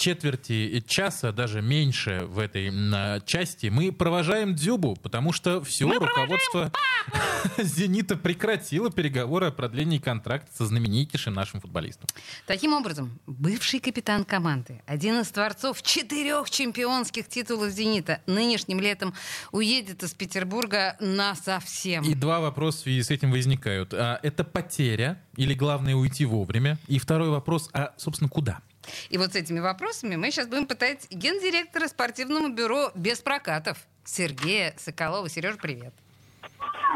четверти часа, даже меньше в этой на, части, мы провожаем Дзюбу, потому что все мы руководство «Зенита» прекратило переговоры о продлении контракта со знаменитейшим нашим футболистом. Таким образом, бывший капитан команды, один из творцов четырех чемпионских титулов «Зенита», нынешним летом уедет из Петербурга на совсем. И два вопроса в связи с этим возникают. А, это потеря или главное уйти вовремя? И второй вопрос, а, собственно, куда? И вот с этими вопросами мы сейчас будем пытать гендиректора спортивного бюро без прокатов Сергея Соколова. Сереж, привет.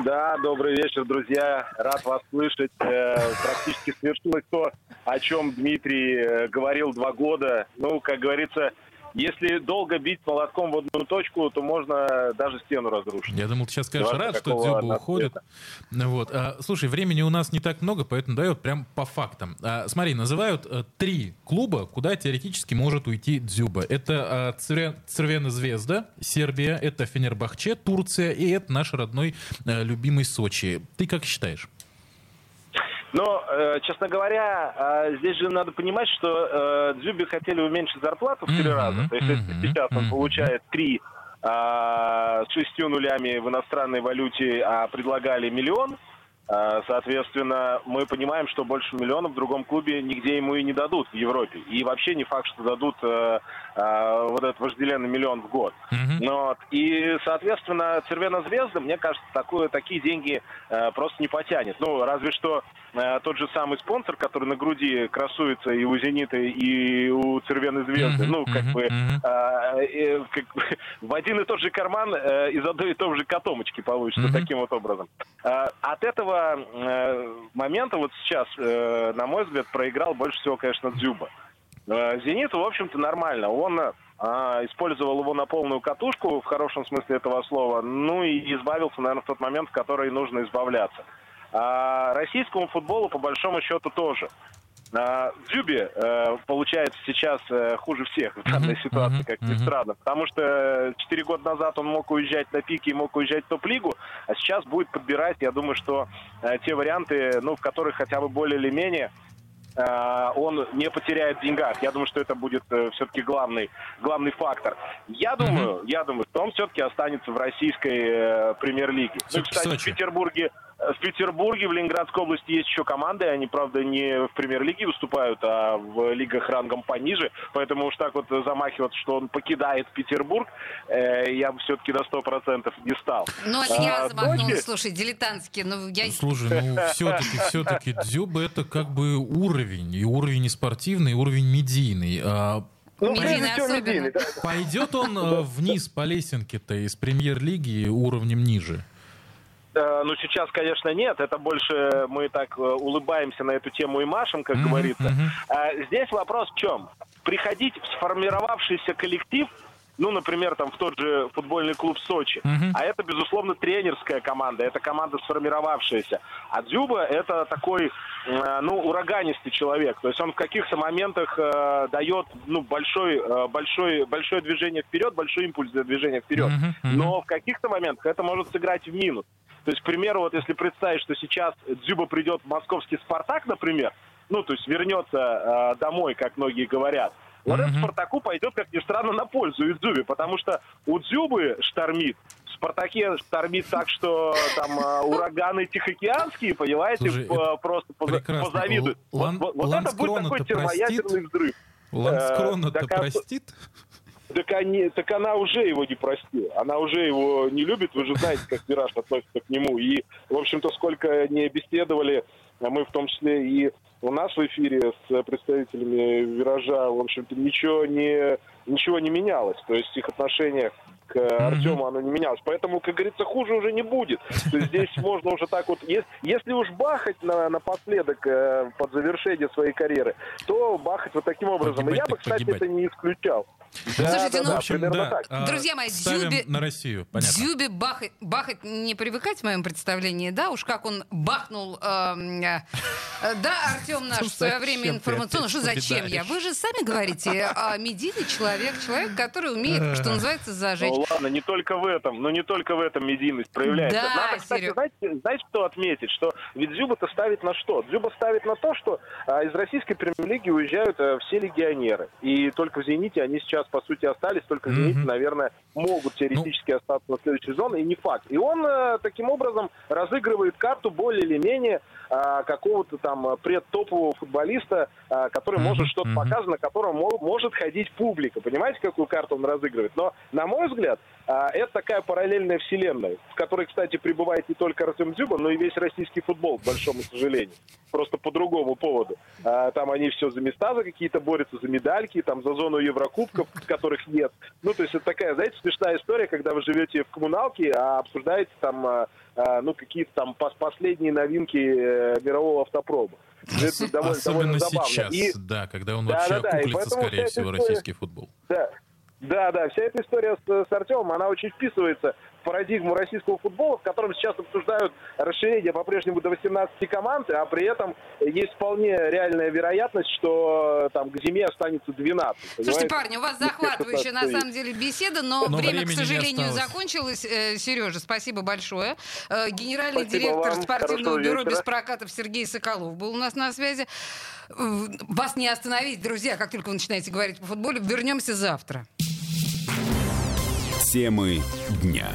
Да, добрый вечер, друзья. Рад вас слышать. Э, практически свершилось то, о чем Дмитрий э, говорил два года. Ну, как говорится, если долго бить молотком в одну точку, то можно даже стену разрушить. Я думал, ты сейчас скажешь, рад, что Дзюба уходит. Вот. А, слушай, времени у нас не так много, поэтому дает прям по фактам. А, смотри, называют а, три клуба, куда теоретически может уйти Дзюба. Это а, Цервена Звезда, Сербия, это Фенербахче, Турция, и это наш родной а, любимый Сочи. Ты как считаешь? Но, э, честно говоря, э, здесь же надо понимать, что э, Дзюби хотели уменьшить зарплату в три раза. То есть mm-hmm, сейчас он получает три с шестью нулями в иностранной валюте, а предлагали миллион. Соответственно, мы понимаем, что больше миллиона в другом клубе нигде ему и не дадут в Европе. И вообще не факт, что дадут э, э, вот этот вожделенный миллион в год. Mm-hmm. Но, и, соответственно, Цервена Звезда, мне кажется, такое, такие деньги э, просто не потянет. Ну, разве что Э, тот же самый спонсор, который на груди красуется и у «Зенита», и у «Цервеной звезды», ну, как бы, э, как бы в один и тот же карман э, из одной и той же котомочки получится таким вот образом. Э, от этого э, момента вот сейчас, э, на мой взгляд, проиграл больше всего, конечно, Дзюба. Э, «Зениту», в общем-то, нормально. Он а, использовал его на полную катушку, в хорошем смысле этого слова, ну и избавился, наверное, в тот момент, в который нужно избавляться. А российскому футболу, по большому счету, тоже. Дзюбе э, получается сейчас э, хуже всех в данной ситуации, как ни странно. Потому что 4 года назад он мог уезжать на пике и мог уезжать в топ-лигу, а сейчас будет подбирать, я думаю, что э, те варианты, ну, в которых хотя бы более или менее он не потеряет в деньгах. Я думаю, что это будет все-таки главный, главный фактор. Я думаю, mm-hmm. я думаю, что он все-таки останется в российской премьер-лиге. Ну, кстати, в Петербурге в Петербурге, в Ленинградской области есть еще команды. Они, правда, не в премьер-лиге выступают, а в лигах рангом пониже. Поэтому уж так вот замахиваться, что он покидает Петербург, э, я бы все-таки на сто процентов не стал. Ну, это я а, замахнулась, слушай, дилетантски. Ну, я... Слушай, ну, все-таки, все-таки Дзюба это как бы уровень. И уровень не спортивный, и уровень медийный. А ну, медийный особенно. да. Пойдет он э, вниз по лесенке-то из премьер-лиги уровнем ниже? Э, ну, сейчас, конечно, нет. Это больше мы так э, улыбаемся на эту тему и машем, как mm-hmm, говорится. Mm-hmm. Здесь вопрос в чем? Приходить в сформировавшийся коллектив, ну, например, там в тот же футбольный клуб Сочи. Mm-hmm. А это, безусловно, тренерская команда, это команда сформировавшаяся. А Дзюба это такой, э, ну, ураганистый человек. То есть он в каких-то моментах э, дает, ну, большой, э, большой, большое движение вперед, большой импульс для движения вперед. Mm-hmm. Но в каких-то моментах это может сыграть в минус. То есть, к примеру, вот если представить, что сейчас Дзюба придет в московский «Спартак», например, ну, то есть вернется э, домой, как многие говорят, вот mm-hmm. это Спартаку пойдет, как ни странно, на пользу и Дзюбе, потому что у Дзюбы штормит, в Спартаке штормит так, что там э, ураганы тихоокеанские, понимаете, Слушай, п- просто прекрасно. позавидуют. Лан- вот, вот это будет такой термоядерный взрыв. Ланскрон-то э, простит? Так, они, так она уже его не простила. Она уже его не любит. Вы же знаете, как Мираж относится к нему. И, в общем-то, сколько не беседовали, а мы в том числе и у нас в эфире с представителями Виража, в общем-то, ничего не, ничего не менялось. То есть их отношения к mm-hmm. Артему оно не менялось. Поэтому, как говорится, хуже уже не будет. То есть здесь можно уже так вот... Если уж бахать на, напоследок э, под завершение своей карьеры, то бахать вот таким образом. Погибать, И я бы, кстати, погибать. это не исключал. Да, Слушайте, да, ну, в общем, да, так. А, Друзья мои, Дзюбе, на Россию, понятно. Дзюбе бахать, бахать не привыкать в моем представлении, да, уж как он бахнул, э, э, да, Артем наш в свое время информационно, что зачем я? Вы же сами говорите, а медийный человек, человек, который умеет, что называется, зажечь. Ну ладно, не только в этом, но не только в этом медийность проявляется. Да, Надо, кстати, знаете, знаете, что отметить, что ведь Дзюба-то ставит на что? Дзюба ставит на то, что а, из российской премьер-лиги уезжают а, все легионеры, и только в «Зените» они сейчас по сути, остались, только «Зенит», mm-hmm. наверное, могут теоретически ну... остаться на следующий сезон, и не факт. И он э, таким образом разыгрывает карту более или менее э, какого-то там предтопового футболиста, э, который mm-hmm. может что-то mm-hmm. показывать, на котором может ходить публика. Понимаете, какую карту он разыгрывает? Но, на мой взгляд, а, это такая параллельная вселенная, в которой, кстати, пребывает не только Артем Дзюба, но и весь российский футбол, к большому сожалению. Просто по другому поводу. А, там они все за места за какие-то борются, за медальки, там за зону Еврокубков, которых нет. Ну, то есть это такая, знаете, смешная история, когда вы живете в коммуналке, а обсуждаете там, а, ну, какие-то там последние новинки э, мирового автопрома. Это довольно, Особенно довольно сейчас, и... да, когда он да, вообще да, да, окуклится, скорее всего, история... российский футбол. Да, да, да, вся эта история с, с Артемом, она очень вписывается в парадигму российского футбола, в котором сейчас обсуждают расширение по-прежнему до 18 команд, а при этом есть вполне реальная вероятность, что там к зиме останется 12. Слушайте, парни, у вас захватывающая на самом деле беседа, но, но время, к сожалению, закончилось. Э, Сережа, спасибо большое. Э, генеральный спасибо директор вам. спортивного Хорошего бюро вечера. без прокатов Сергей Соколов был у нас на связи. Вас не остановить, друзья, как только вы начинаете говорить по футболу. Вернемся завтра. Темы дня.